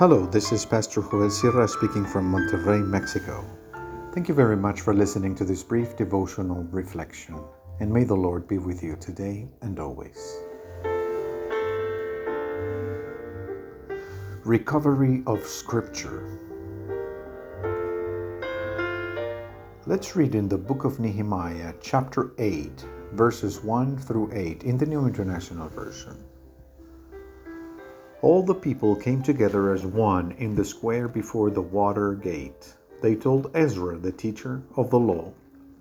Hello, this is Pastor Joel Sierra speaking from Monterrey, Mexico. Thank you very much for listening to this brief devotional reflection, and may the Lord be with you today and always. Recovery of Scripture. Let's read in the book of Nehemiah, chapter 8, verses 1 through 8 in the New International Version. All the people came together as one in the square before the water gate. They told Ezra, the teacher of the law,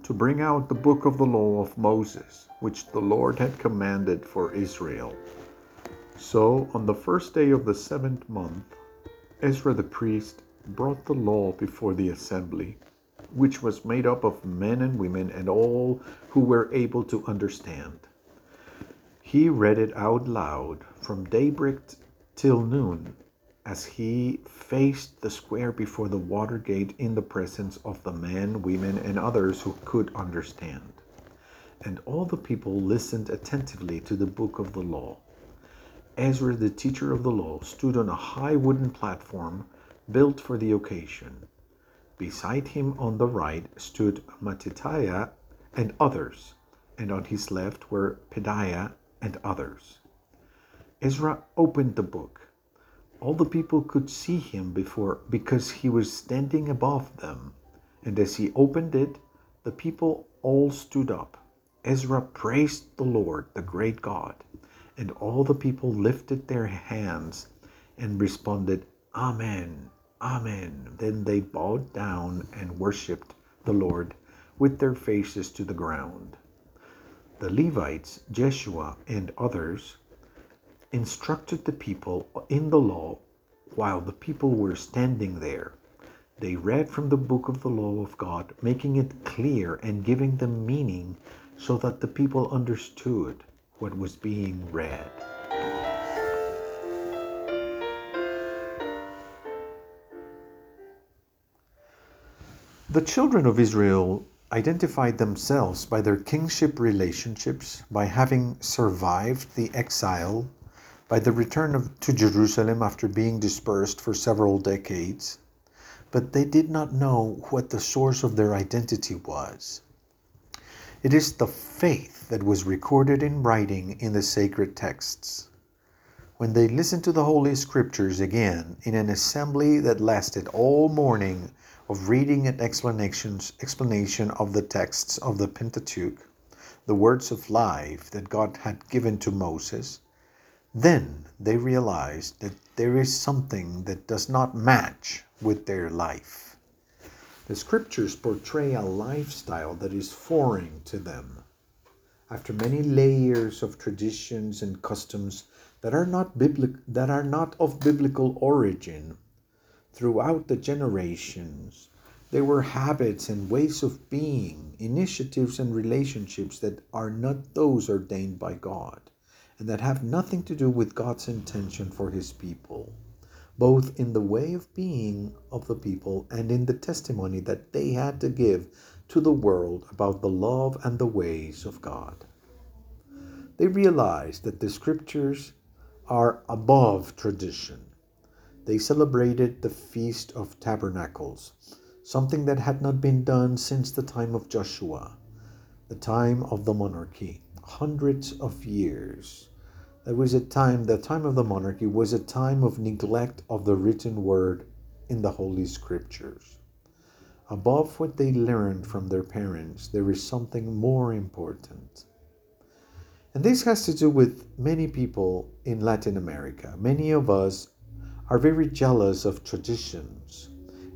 to bring out the book of the law of Moses, which the Lord had commanded for Israel. So, on the first day of the seventh month, Ezra the priest brought the law before the assembly, which was made up of men and women and all who were able to understand. He read it out loud from daybreak till noon as he faced the square before the water gate in the presence of the men, women, and others who could understand. And all the people listened attentively to the book of the law. Ezra, the teacher of the law, stood on a high wooden platform built for the occasion. Beside him on the right stood Mattithiah and others, and on his left were Pedaiah and others. Ezra opened the book. All the people could see him before because he was standing above them. And as he opened it, the people all stood up. Ezra praised the Lord, the great God, and all the people lifted their hands and responded, Amen, Amen. Then they bowed down and worshiped the Lord with their faces to the ground. The Levites, Jeshua, and others instructed the people in the law while the people were standing there. They read from the book of the law of God, making it clear and giving them meaning so that the people understood what was being read. The children of Israel identified themselves by their kingship relationships, by having survived the exile by the return of, to Jerusalem after being dispersed for several decades, but they did not know what the source of their identity was. It is the faith that was recorded in writing in the sacred texts. When they listened to the Holy Scriptures again in an assembly that lasted all morning of reading and explanations, explanation of the texts of the Pentateuch, the words of life that God had given to Moses, then they realize that there is something that does not match with their life. The scriptures portray a lifestyle that is foreign to them. After many layers of traditions and customs that are not biblical, that are not of biblical origin, throughout the generations, there were habits and ways of being, initiatives and relationships that are not those ordained by God and that have nothing to do with God's intention for his people, both in the way of being of the people and in the testimony that they had to give to the world about the love and the ways of God. They realized that the scriptures are above tradition. They celebrated the Feast of Tabernacles, something that had not been done since the time of Joshua, the time of the monarchy, hundreds of years. There was a time, the time of the monarchy was a time of neglect of the written word in the Holy Scriptures. Above what they learned from their parents, there is something more important. And this has to do with many people in Latin America. Many of us are very jealous of traditions,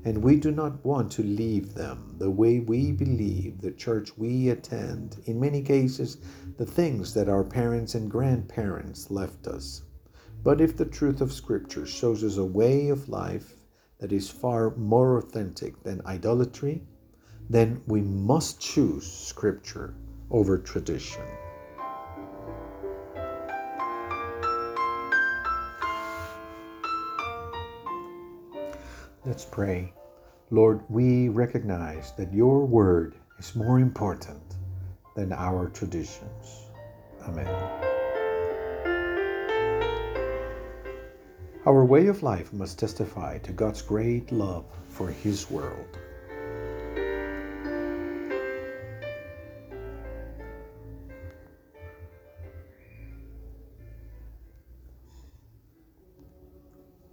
and we do not want to leave them the way we believe, the church we attend. In many cases, the things that our parents and grandparents left us. But if the truth of Scripture shows us a way of life that is far more authentic than idolatry, then we must choose Scripture over tradition. Let's pray. Lord, we recognize that your word is more important than our traditions. Amen. Our way of life must testify to God's great love for His world.